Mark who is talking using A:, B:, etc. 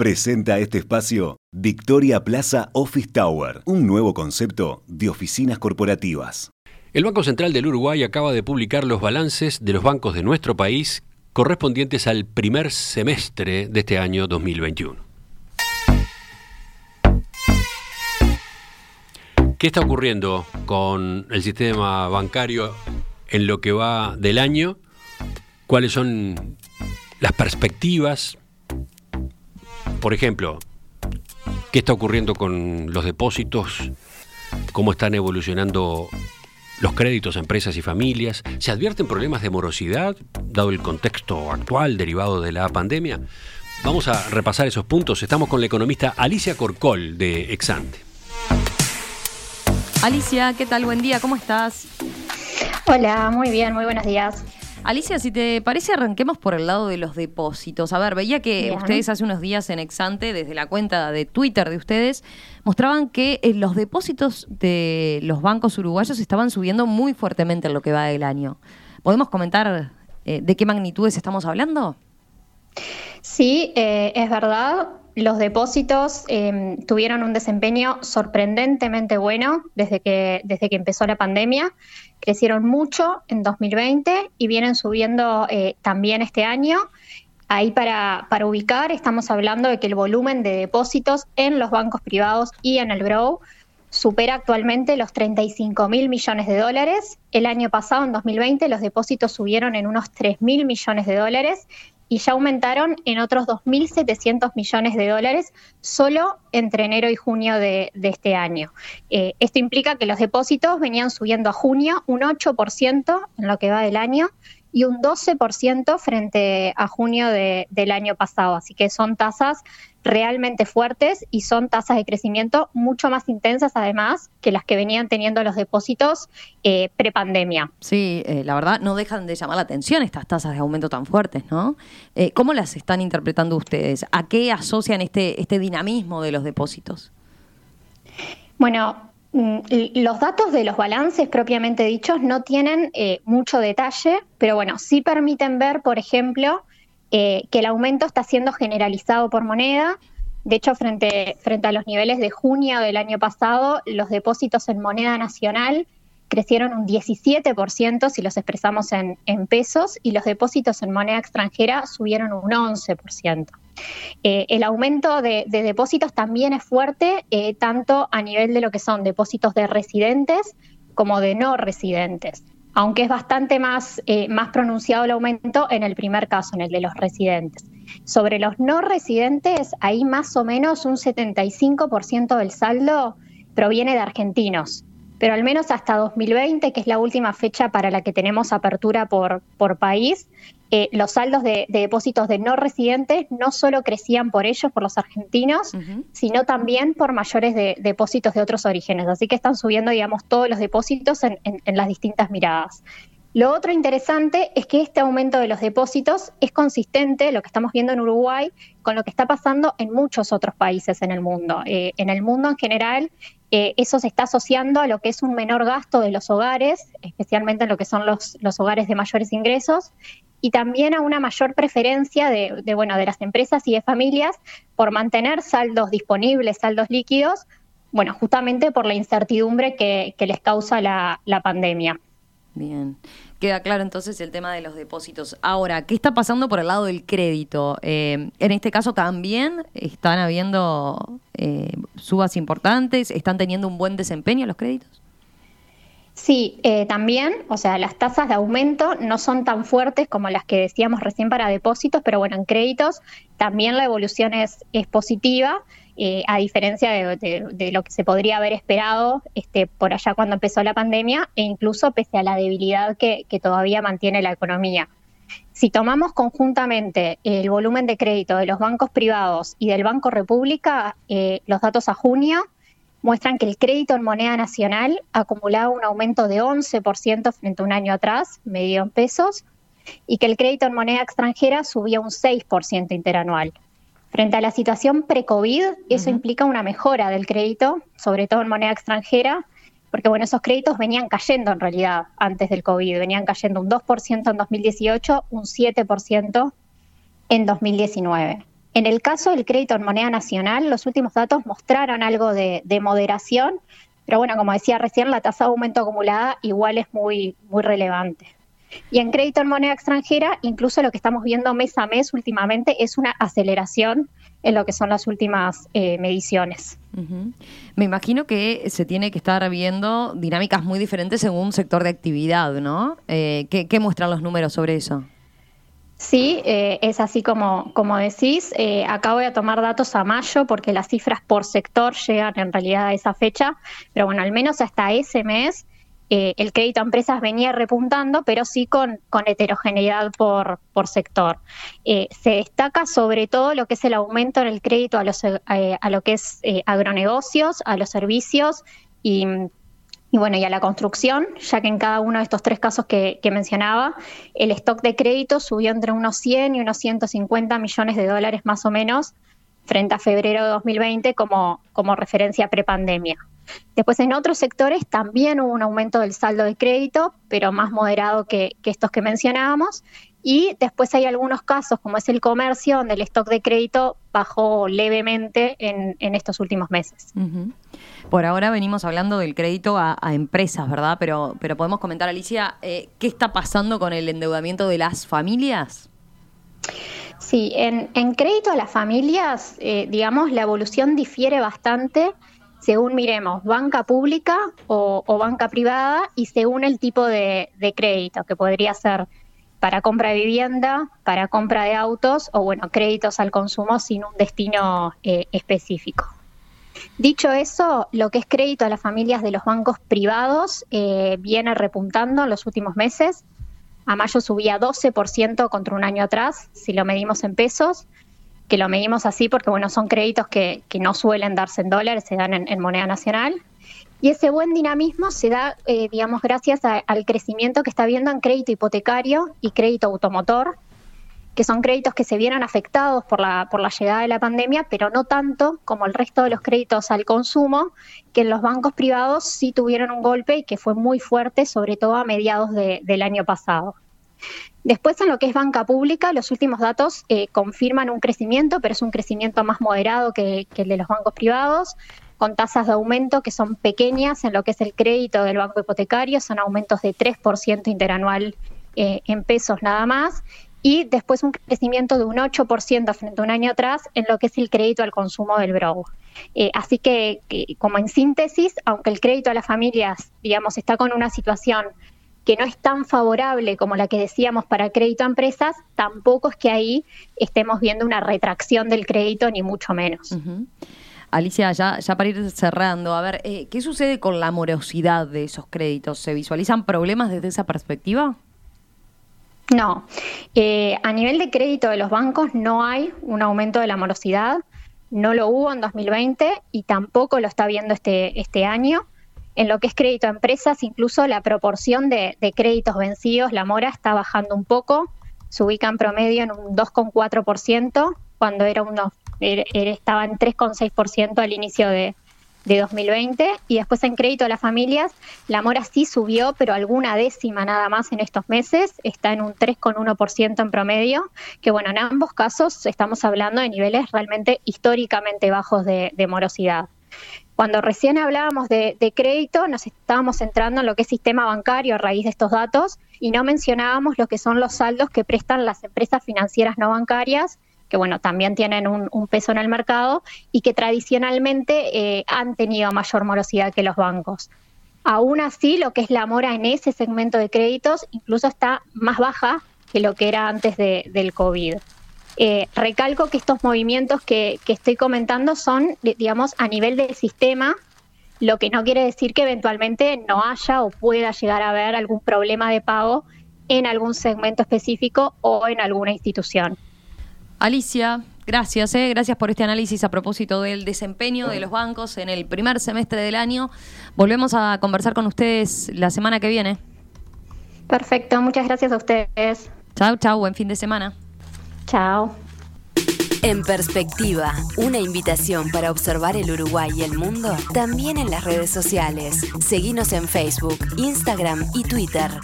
A: Presenta este espacio Victoria Plaza Office Tower, un nuevo concepto de oficinas corporativas.
B: El Banco Central del Uruguay acaba de publicar los balances de los bancos de nuestro país correspondientes al primer semestre de este año 2021. ¿Qué está ocurriendo con el sistema bancario en lo que va del año? ¿Cuáles son las perspectivas por ejemplo, ¿qué está ocurriendo con los depósitos? ¿Cómo están evolucionando los créditos a empresas y familias? ¿Se advierten problemas de morosidad, dado el contexto actual derivado de la pandemia? Vamos a repasar esos puntos. Estamos con la economista Alicia Corcol de Exante.
C: Alicia, ¿qué tal? Buen día, ¿cómo estás?
D: Hola, muy bien, muy buenos días.
C: Alicia, si te parece, arranquemos por el lado de los depósitos. A ver, veía que ustedes hace unos días en Exante, desde la cuenta de Twitter de ustedes, mostraban que eh, los depósitos de los bancos uruguayos estaban subiendo muy fuertemente en lo que va del año. ¿Podemos comentar eh, de qué magnitudes estamos hablando?
D: Sí, eh, es verdad. Los depósitos em, tuvieron un desempeño sorprendentemente bueno desde que, desde que empezó la pandemia. Crecieron mucho en 2020 y vienen subiendo eh, también este año. Ahí para, para, ubicar, estamos hablando de que el volumen de depósitos en los bancos privados y en el BROW supera actualmente los 35 mil millones de dólares. El año pasado, en 2020, los depósitos subieron en unos 3 mil millones de dólares y ya aumentaron en otros 2.700 millones de dólares solo entre enero y junio de, este año. Eh, esto implica que los depósitos venían subiendo a junio un 8% en lo que va del año y un 12% frente a junio del año pasado. Así que son tasas realmente fuertes y son tasas de crecimiento mucho más intensas además que las que venían teniendo los depósitos eh, prepandemia.
C: Sí, eh, la verdad no dejan de llamar la atención estas tasas de aumento tan fuertes, ¿no? Eh, ¿Cómo las están interpretando ustedes? ¿A qué asocian este, este dinamismo de los depósitos?
D: Bueno, mm, los datos de los balances propiamente dichos no tienen mucho detalle, pero bueno, sí permiten ver, por ejemplo, eh, que el aumento está siendo generalizado por moneda. De hecho, frente, a los niveles de junio del año pasado, los depósitos en moneda nacional crecieron un 17% si los expresamos en, pesos y los depósitos en moneda extranjera subieron un 11%. Eh, el aumento de, depósitos también es fuerte, eh, tanto a nivel de lo que son depósitos de residentes como de no residentes aunque es bastante más, eh, más pronunciado el aumento en el primer caso, en el de los residentes. Sobre los no residentes, ahí más o menos un 75% del saldo proviene de argentinos, pero al menos hasta 2020, que es la última fecha para la que tenemos apertura por, por país, eh, los saldos de, depósitos de no residentes no solo crecían por ellos, por los argentinos, sino también por mayores de, depósitos de otros orígenes. Así que están subiendo, digamos, todos los depósitos en, las distintas miradas. Lo otro interesante es que este aumento de los depósitos es consistente, lo que estamos viendo en Uruguay, con lo que está pasando en muchos otros países en el mundo. Eh, en el mundo en general, eh, eso se está asociando a lo que es un menor gasto de los hogares, especialmente en lo que son los, los hogares de mayores ingresos, y también a una mayor preferencia de, bueno, de las empresas y de familias por mantener saldos disponibles, saldos líquidos, bueno, justamente por la incertidumbre que, les causa la, pandemia.
C: Bien. Queda claro entonces el tema de los depósitos. Ahora, ¿qué está pasando por el lado del crédito? Eh, en este caso también están habiendo eh, subas importantes, están teniendo un buen desempeño los créditos.
D: Sí, eh, también, o sea, las tasas de aumento no son tan fuertes como las que decíamos recién para depósitos, pero bueno, en créditos también la evolución es, positiva, eh, a diferencia de, lo que se podría haber esperado este, por allá cuando empezó la pandemia e incluso pese a la debilidad que, todavía mantiene la economía. Si tomamos conjuntamente el volumen de crédito de los bancos privados y del Banco República, eh, los datos a junio, muestran que el crédito en moneda nacional acumulaba un aumento de 11% frente a un año atrás, medio en pesos, y que el crédito en moneda extranjera subía un 6% interanual. Frente a la situación pre-COVID, eso implica una mejora del crédito, sobre todo en moneda extranjera, porque bueno, esos créditos venían cayendo en realidad antes del COVID, venían cayendo un 2% en 2018, un 7% en 2019. En el caso del crédito en moneda nacional, los últimos datos mostraron algo de, moderación, pero bueno, como decía recién, la tasa de aumento acumulada igual es muy, muy relevante. Y en crédito en moneda extranjera, incluso lo que estamos viendo mes a mes últimamente es una aceleración en lo que son las últimas eh, mediciones.
C: Me imagino que se tiene que estar viendo dinámicas muy diferentes según sector de actividad, ¿no? Eh, ¿qué, muestran los números sobre eso?
D: Sí, eh, es así como, como decís. acá voy a tomar datos a mayo porque las cifras por sector llegan en realidad a esa fecha, pero bueno, al menos hasta ese mes eh, el crédito a empresas venía repuntando, pero sí con, heterogeneidad por, sector. Eh, se destaca sobre todo lo que es el aumento en el crédito a, los, eh, a lo que es agronegocios, a los servicios y, bueno, y a la construcción, ya que en cada uno de estos tres casos que, mencionaba, el stock de crédito subió entre unos 100 y unos 150 millones de dólares más o menos frente a febrero de 2020 como, como referencia prepandemia. Después en otros sectores también hubo un aumento del saldo de crédito, pero más moderado que, estos que mencionábamos. Y después hay algunos casos, como es el comercio, donde el stock de crédito bajó levemente en, estos últimos meses.
C: Por ahora venimos hablando del crédito a, empresas, ¿verdad? Pero, pero podemos comentar, Alicia, eh, ¿qué está pasando con el endeudamiento de las familias?
D: Sí, en, crédito a las familias, eh, digamos, la evolución difiere bastante según miremos banca pública o, banca privada y según el tipo de, crédito, que podría ser para compra de vivienda, para compra de autos o, bueno, créditos al consumo sin un destino eh, específico. Dicho eso, lo que es crédito a las familias de los bancos privados eh, viene repuntando en los últimos meses. A mayo subía 12% contra un año atrás, si lo medimos en pesos que lo medimos así porque bueno, son créditos que, no suelen darse en dólares, se dan en, moneda nacional. Y ese buen dinamismo se da, eh, digamos, gracias al crecimiento que está habiendo en crédito hipotecario y crédito automotor, que son créditos que se vieron afectados por la, por la llegada de la pandemia, pero no tanto como el resto de los créditos al consumo, que en los bancos privados sí tuvieron un golpe y que fue muy fuerte, sobre todo a mediados del año pasado. Después, en lo que es banca pública, los últimos datos eh, confirman un crecimiento, pero es un crecimiento más moderado que, el de los bancos privados, con tasas de aumento que son pequeñas en lo que es el crédito del banco hipotecario, son aumentos de 3% interanual eh, en pesos nada más, y después un crecimiento de un 8% frente a un año atrás en lo que es el crédito al consumo del BROW. Eh, así que, como en síntesis, aunque el crédito a las familias, digamos, está con una situación que no es tan favorable como la que decíamos para crédito a empresas, tampoco es que ahí estemos viendo una retracción del crédito, ni mucho menos.
C: Alicia, ya, ya para ir cerrando, a ver, eh, ¿qué sucede con la morosidad de esos créditos? ¿Se visualizan problemas desde esa perspectiva?
D: No, eh, a nivel de crédito de los bancos no hay un aumento de la morosidad, no lo hubo en 2020 y tampoco lo está viendo este, este año. En lo que es crédito a empresas, incluso la proporción de, créditos vencidos, la mora está bajando un poco, se ubica en promedio en un 2,4%, cuando era uno, estaba en 3,6% al inicio de, 2020 y después en crédito a las familias, la mora sí subió, pero alguna décima nada más en estos meses, está en un 3,1% en promedio, que bueno, en ambos casos estamos hablando de niveles realmente históricamente bajos de morosidad. Cuando recién hablábamos de, crédito, nos estábamos centrando en lo que es sistema bancario a raíz de estos datos y no mencionábamos lo que son los saldos que prestan las empresas financieras no bancarias, que bueno, también tienen un, peso en el mercado y que tradicionalmente eh, han tenido mayor morosidad que los bancos. Aún así, lo que es la mora en ese segmento de créditos incluso está más baja que lo que era antes del COVID. Eh, recalco que estos movimientos que, estoy comentando son, digamos, a nivel del sistema, lo que no quiere decir que eventualmente no haya o pueda llegar a haber algún problema de pago en algún segmento específico o en alguna institución.
C: Alicia, gracias, eh. gracias por este análisis a propósito del desempeño de los bancos en el primer semestre del año. Volvemos a conversar con ustedes la semana que viene.
D: Perfecto, muchas gracias a ustedes.
C: Chao, chao, buen fin de semana.
D: Chao.
E: En perspectiva, una invitación para observar el Uruguay y el mundo también en las redes sociales. Seguimos en Facebook, Instagram y Twitter.